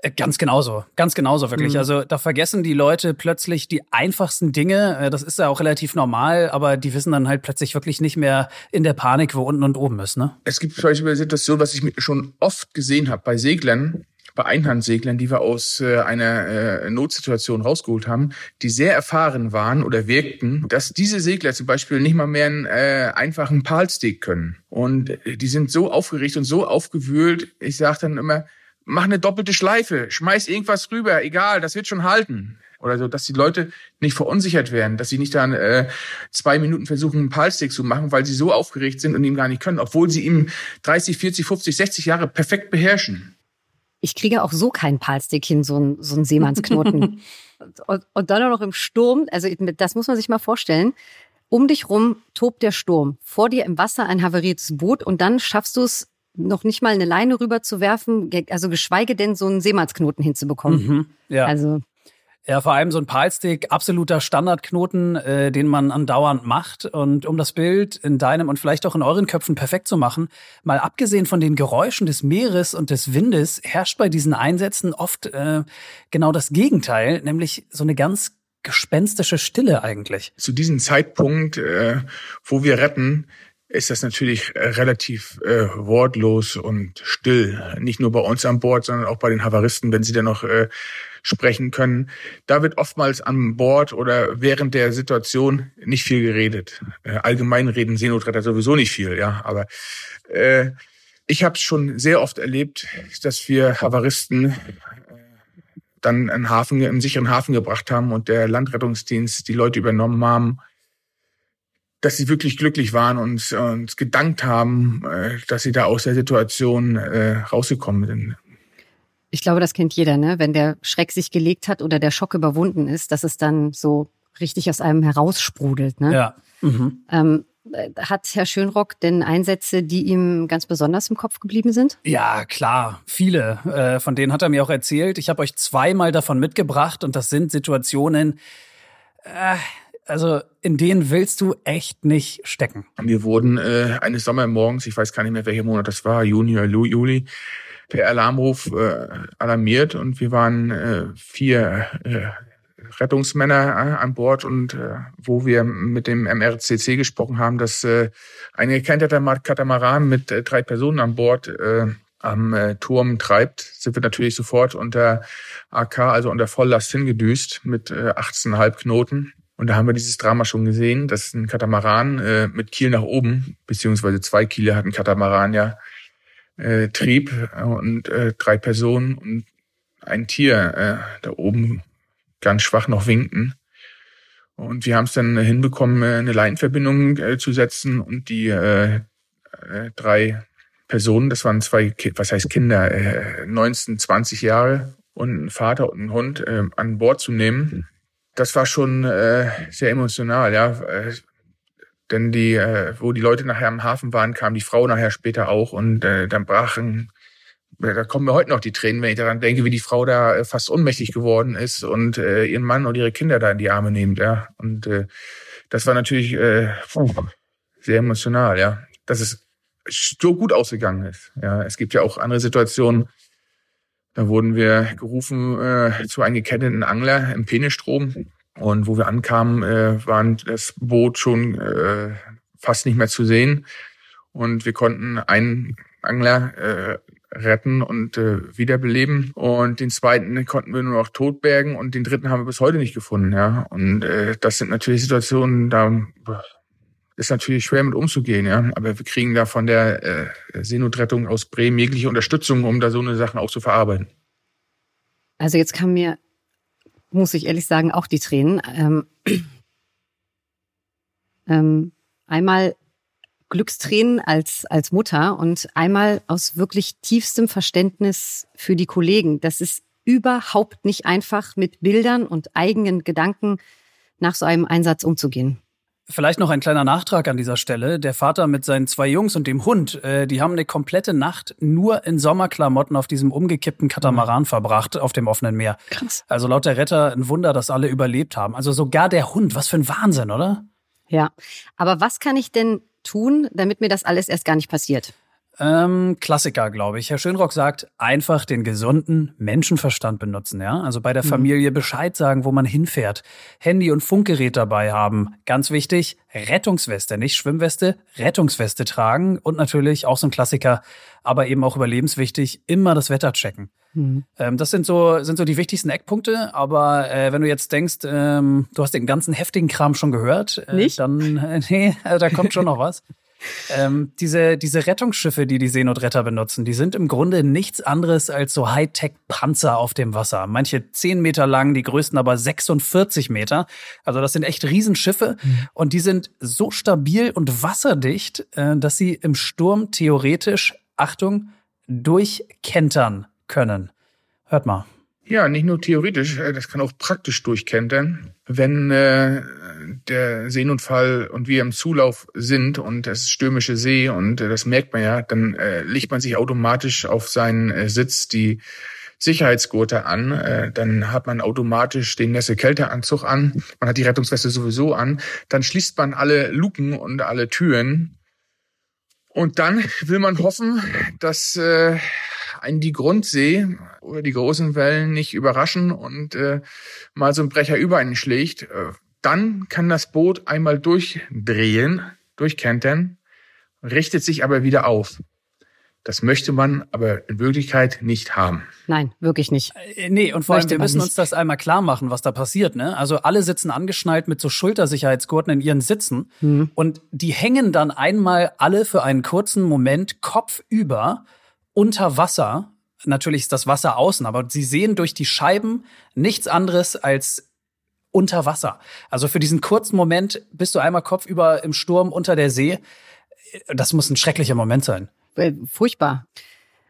Äh, ganz genauso, ganz genauso wirklich. Mhm. Also da vergessen die Leute plötzlich die einfachsten Dinge. Äh, das ist ja auch relativ normal, aber die wissen dann halt plötzlich wirklich nicht mehr in der Panik, wo unten und oben ist. Ne? Es gibt zum Beispiel eine Situation, was ich schon oft gesehen habe bei Seglern, bei Einhandseglern, die wir aus äh, einer äh, Notsituation rausgeholt haben, die sehr erfahren waren oder wirkten, dass diese Segler zum Beispiel nicht mal mehr einen äh, einfachen Palstick können. Und äh, die sind so aufgeregt und so aufgewühlt. Ich sage dann immer, mach eine doppelte Schleife, schmeiß irgendwas rüber, egal, das wird schon halten. Oder so, dass die Leute nicht verunsichert werden, dass sie nicht dann äh, zwei Minuten versuchen, einen Palstick zu machen, weil sie so aufgeregt sind und ihn gar nicht können, obwohl sie ihm 30, 40, 50, 60 Jahre perfekt beherrschen ich kriege auch so keinen Palstick hin, so ein, so ein Seemannsknoten. und, und dann auch noch im Sturm, also das muss man sich mal vorstellen. Um dich rum tobt der Sturm. Vor dir im Wasser ein havariertes Boot und dann schaffst du es noch nicht mal eine Leine rüber zu werfen, also geschweige denn so einen Seemannsknoten hinzubekommen. Mhm, ja. Also ja, vor allem so ein Palstick, absoluter Standardknoten, äh, den man andauernd macht. Und um das Bild in deinem und vielleicht auch in euren Köpfen perfekt zu machen, mal abgesehen von den Geräuschen des Meeres und des Windes, herrscht bei diesen Einsätzen oft äh, genau das Gegenteil, nämlich so eine ganz gespenstische Stille eigentlich. Zu diesem Zeitpunkt, äh, wo wir retten, ist das natürlich äh, relativ äh, wortlos und still. Nicht nur bei uns an Bord, sondern auch bei den Havaristen, wenn sie dann noch äh, sprechen können. Da wird oftmals an Bord oder während der Situation nicht viel geredet. Äh, allgemein reden Seenotretter sowieso nicht viel, ja. Aber äh, ich habe es schon sehr oft erlebt, dass wir Havaristen äh, dann einen Hafen, einen sicheren Hafen gebracht haben und der Landrettungsdienst die Leute übernommen haben dass sie wirklich glücklich waren und uns gedankt haben, äh, dass sie da aus der Situation äh, rausgekommen sind. Ich glaube, das kennt jeder, ne? Wenn der Schreck sich gelegt hat oder der Schock überwunden ist, dass es dann so richtig aus einem heraussprudelt. Ne? Ja. Mhm. Ähm, hat Herr Schönrock denn Einsätze, die ihm ganz besonders im Kopf geblieben sind? Ja, klar, viele. Äh, von denen hat er mir auch erzählt. Ich habe euch zweimal davon mitgebracht und das sind Situationen, äh, also in denen willst du echt nicht stecken. Wir wurden äh, eines Sommermorgens, ich weiß gar nicht mehr, welcher Monat das war, Juni oder Juli, per Alarmruf äh, alarmiert und wir waren äh, vier äh, Rettungsmänner äh, an Bord und äh, wo wir mit dem MRCC gesprochen haben, dass äh, ein gekenterter Katamaran mit äh, drei Personen an Bord äh, am äh, Turm treibt, sind wir natürlich sofort unter AK, also unter Volllast hingedüst mit äh, 18,5 Knoten. Und da haben wir dieses Drama schon gesehen, dass ein Katamaran äh, mit Kiel nach oben, beziehungsweise zwei Kiele hat ein Katamaran ja, äh, trieb und äh, drei Personen und ein Tier äh, da oben ganz schwach noch winkten. Und wir haben es dann hinbekommen, äh, eine Leinverbindung äh, zu setzen und die äh, äh, drei Personen, das waren zwei, was heißt Kinder, äh, 19, 20 Jahre und ein Vater und ein Hund äh, an Bord zu nehmen das war schon äh, sehr emotional, ja. Denn die, äh, wo die Leute nachher am Hafen waren, kam die Frau nachher später auch und äh, dann brachen, äh, da kommen mir heute noch die Tränen, wenn ich daran denke, wie die Frau da äh, fast ohnmächtig geworden ist und äh, ihren Mann und ihre Kinder da in die Arme nimmt, ja. Und äh, das war natürlich äh, sehr emotional, ja. Dass es so gut ausgegangen ist. Ja, es gibt ja auch andere Situationen, da wurden wir gerufen äh, zu einem geketteten Angler im Penestrom. Und wo wir ankamen, äh, war das Boot schon äh, fast nicht mehr zu sehen. Und wir konnten einen Angler äh, retten und äh, wiederbeleben. Und den zweiten konnten wir nur noch totbergen und den dritten haben wir bis heute nicht gefunden. Ja, und äh, das sind natürlich Situationen, da ist natürlich schwer mit umzugehen, ja. Aber wir kriegen da von der äh, Seenotrettung aus Bremen jegliche Unterstützung, um da so eine Sachen auch zu verarbeiten. Also jetzt kam mir, muss ich ehrlich sagen, auch die Tränen. Ähm, ähm, einmal Glückstränen als, als Mutter und einmal aus wirklich tiefstem Verständnis für die Kollegen. Das ist überhaupt nicht einfach, mit Bildern und eigenen Gedanken nach so einem Einsatz umzugehen. Vielleicht noch ein kleiner Nachtrag an dieser Stelle. Der Vater mit seinen zwei Jungs und dem Hund, äh, die haben eine komplette Nacht nur in Sommerklamotten auf diesem umgekippten Katamaran verbracht auf dem offenen Meer. Krass. Also laut der Retter ein Wunder, dass alle überlebt haben. Also sogar der Hund, was für ein Wahnsinn, oder? Ja. Aber was kann ich denn tun, damit mir das alles erst gar nicht passiert? Ähm, Klassiker, glaube ich. Herr Schönrock sagt, einfach den gesunden Menschenverstand benutzen, ja. Also bei der mhm. Familie Bescheid sagen, wo man hinfährt. Handy und Funkgerät dabei haben. Ganz wichtig, Rettungsweste, nicht Schwimmweste, Rettungsweste tragen und natürlich auch so ein Klassiker, aber eben auch überlebenswichtig, immer das Wetter checken. Mhm. Ähm, das sind so, sind so die wichtigsten Eckpunkte, aber äh, wenn du jetzt denkst, ähm, du hast den ganzen heftigen Kram schon gehört, äh, dann, äh, nee, da kommt schon noch was. Ähm, diese, diese Rettungsschiffe, die die Seenotretter benutzen, die sind im Grunde nichts anderes als so Hightech-Panzer auf dem Wasser. Manche 10 Meter lang, die größten aber 46 Meter. Also das sind echt Riesenschiffe mhm. und die sind so stabil und wasserdicht, äh, dass sie im Sturm theoretisch, Achtung, durchkentern können. Hört mal. Ja, nicht nur theoretisch, äh, das kann auch praktisch durchkentern. Wenn äh, der Seenotfall und wir im Zulauf sind und es ist stürmische See und äh, das merkt man ja, dann äh, legt man sich automatisch auf seinen äh, Sitz die Sicherheitsgurte an, äh, dann hat man automatisch den Nässe-Kälteanzug an, man hat die Rettungsweste sowieso an, dann schließt man alle Luken und alle Türen. Und dann will man hoffen, dass äh, einen die Grundsee oder die großen Wellen nicht überraschen und äh, mal so ein Brecher über einen schlägt. Äh, dann kann das Boot einmal durchdrehen, durchkentern, richtet sich aber wieder auf. Das möchte man aber in Wirklichkeit nicht haben. Nein, wirklich nicht. Äh, nee, und vor allem, wir müssen uns das einmal klar machen, was da passiert. Ne? Also alle sitzen angeschnallt mit so Schultersicherheitsgurten in ihren Sitzen mhm. und die hängen dann einmal alle für einen kurzen Moment kopfüber unter Wasser. Natürlich ist das Wasser außen, aber sie sehen durch die Scheiben nichts anderes als unter Wasser. Also für diesen kurzen Moment bist du einmal kopfüber im Sturm unter der See. Das muss ein schrecklicher Moment sein. Äh, furchtbar.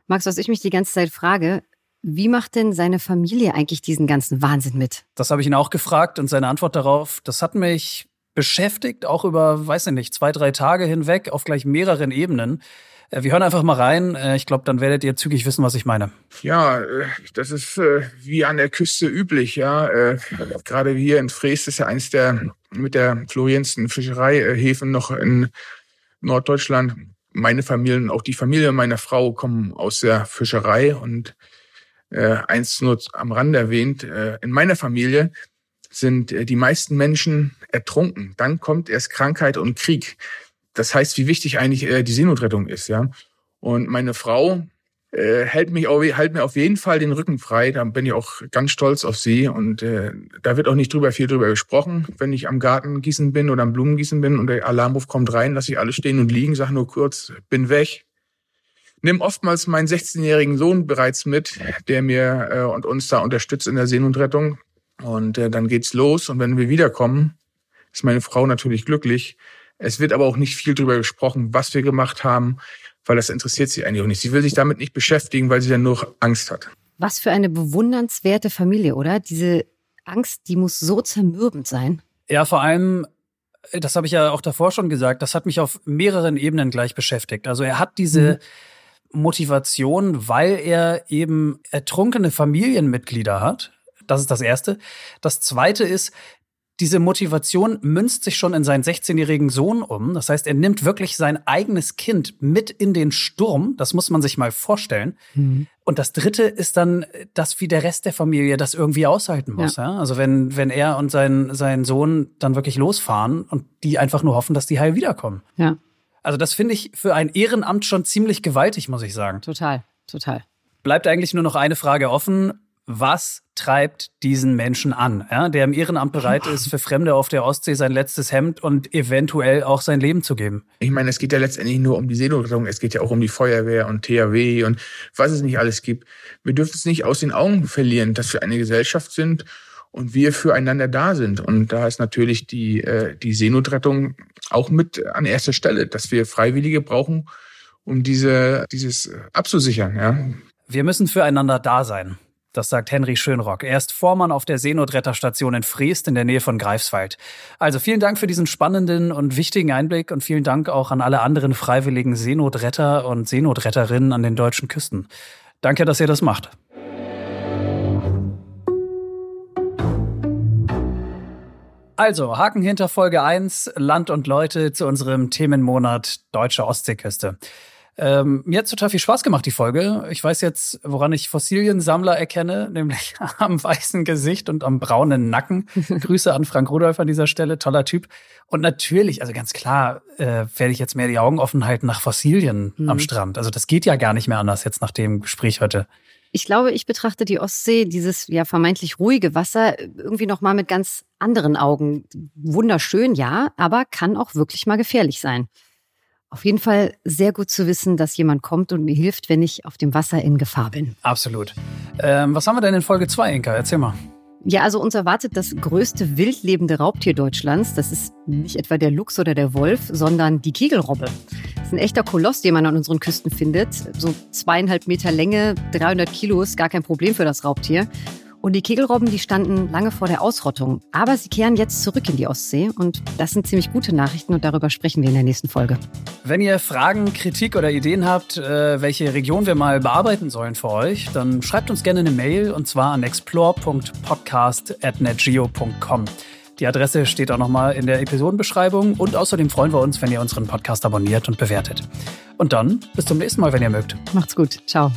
Max, was ich mich die ganze Zeit frage, wie macht denn seine Familie eigentlich diesen ganzen Wahnsinn mit? Das habe ich ihn auch gefragt und seine Antwort darauf, das hat mich beschäftigt, auch über, weiß ich nicht, zwei, drei Tage hinweg auf gleich mehreren Ebenen. Äh, wir hören einfach mal rein. Äh, ich glaube, dann werdet ihr zügig wissen, was ich meine. Ja, das ist wie an der Küste üblich, ja. Gerade hier in Frees ist ja eins der mit der floriensten Fischereihäfen noch in Norddeutschland meine Familie auch die Familie meiner Frau kommen aus der Fischerei und äh, eins nur am Rand erwähnt, äh, in meiner Familie sind äh, die meisten Menschen ertrunken. Dann kommt erst Krankheit und Krieg. Das heißt, wie wichtig eigentlich äh, die Seenotrettung ist, ja. Und meine Frau äh, hält mich auch, hält mir auf jeden Fall den Rücken frei. Da bin ich auch ganz stolz auf sie. Und äh, da wird auch nicht drüber viel drüber gesprochen. Wenn ich am Garten gießen bin oder am Blumengießen bin und der Alarmruf kommt rein, lasse ich alle stehen und liegen, sage nur kurz, bin weg. Nimm oftmals meinen 16-jährigen Sohn bereits mit, der mir äh, und uns da unterstützt in der Seenotrettung. Und äh, dann geht's los. Und wenn wir wiederkommen, ist meine Frau natürlich glücklich. Es wird aber auch nicht viel drüber gesprochen, was wir gemacht haben weil das interessiert sie eigentlich auch nicht. Sie will sich damit nicht beschäftigen, weil sie dann nur Angst hat. Was für eine bewundernswerte Familie, oder? Diese Angst, die muss so zermürbend sein. Ja, vor allem, das habe ich ja auch davor schon gesagt, das hat mich auf mehreren Ebenen gleich beschäftigt. Also er hat diese mhm. Motivation, weil er eben ertrunkene Familienmitglieder hat. Das ist das Erste. Das Zweite ist, diese Motivation münzt sich schon in seinen 16-jährigen Sohn um. Das heißt, er nimmt wirklich sein eigenes Kind mit in den Sturm. Das muss man sich mal vorstellen. Mhm. Und das dritte ist dann, dass wie der Rest der Familie das irgendwie aushalten muss. Ja. ja? Also wenn, wenn er und sein, sein Sohn dann wirklich losfahren und die einfach nur hoffen, dass die heil wiederkommen. Ja. Also das finde ich für ein Ehrenamt schon ziemlich gewaltig, muss ich sagen. Total, total. Bleibt eigentlich nur noch eine Frage offen was treibt diesen Menschen an, ja, der im Ehrenamt bereit ist, für Fremde auf der Ostsee sein letztes Hemd und eventuell auch sein Leben zu geben. Ich meine, es geht ja letztendlich nur um die Seenotrettung, es geht ja auch um die Feuerwehr und THW und was es nicht alles gibt. Wir dürfen es nicht aus den Augen verlieren, dass wir eine Gesellschaft sind und wir füreinander da sind. Und da ist natürlich die, äh, die Seenotrettung auch mit an erster Stelle, dass wir Freiwillige brauchen, um diese, dieses abzusichern. Ja. Wir müssen füreinander da sein. Das sagt Henry Schönrock. Er ist Vormann auf der Seenotretterstation in Freest in der Nähe von Greifswald. Also vielen Dank für diesen spannenden und wichtigen Einblick und vielen Dank auch an alle anderen freiwilligen Seenotretter und Seenotretterinnen an den deutschen Küsten. Danke, dass ihr das macht. Also, Haken hinter Folge 1, Land und Leute zu unserem Themenmonat Deutsche Ostseeküste. Ähm, mir hat total viel Spaß gemacht, die Folge. Ich weiß jetzt, woran ich Fossiliensammler erkenne, nämlich am weißen Gesicht und am braunen Nacken. Grüße an Frank Rudolf an dieser Stelle, toller Typ. Und natürlich, also ganz klar, äh, werde ich jetzt mehr die Augen offen halten nach Fossilien mhm. am Strand. Also das geht ja gar nicht mehr anders jetzt nach dem Gespräch heute. Ich glaube, ich betrachte die Ostsee, dieses ja vermeintlich ruhige Wasser, irgendwie noch mal mit ganz anderen Augen. Wunderschön, ja, aber kann auch wirklich mal gefährlich sein. Auf jeden Fall sehr gut zu wissen, dass jemand kommt und mir hilft, wenn ich auf dem Wasser in Gefahr bin. Absolut. Ähm, was haben wir denn in Folge 2, Inka? Erzähl mal. Ja, also uns erwartet das größte wildlebende Raubtier Deutschlands. Das ist nicht etwa der Luchs oder der Wolf, sondern die Kegelrobbe. Das ist ein echter Koloss, den man an unseren Küsten findet. So zweieinhalb Meter Länge, 300 Kilo ist gar kein Problem für das Raubtier. Und die Kegelrobben, die standen lange vor der Ausrottung. Aber sie kehren jetzt zurück in die Ostsee. Und das sind ziemlich gute Nachrichten und darüber sprechen wir in der nächsten Folge. Wenn ihr Fragen, Kritik oder Ideen habt, äh, welche Region wir mal bearbeiten sollen für euch, dann schreibt uns gerne eine Mail und zwar an explore.podcast.netgeo.com. Die Adresse steht auch nochmal in der Episodenbeschreibung und außerdem freuen wir uns, wenn ihr unseren Podcast abonniert und bewertet. Und dann bis zum nächsten Mal, wenn ihr mögt. Macht's gut. Ciao.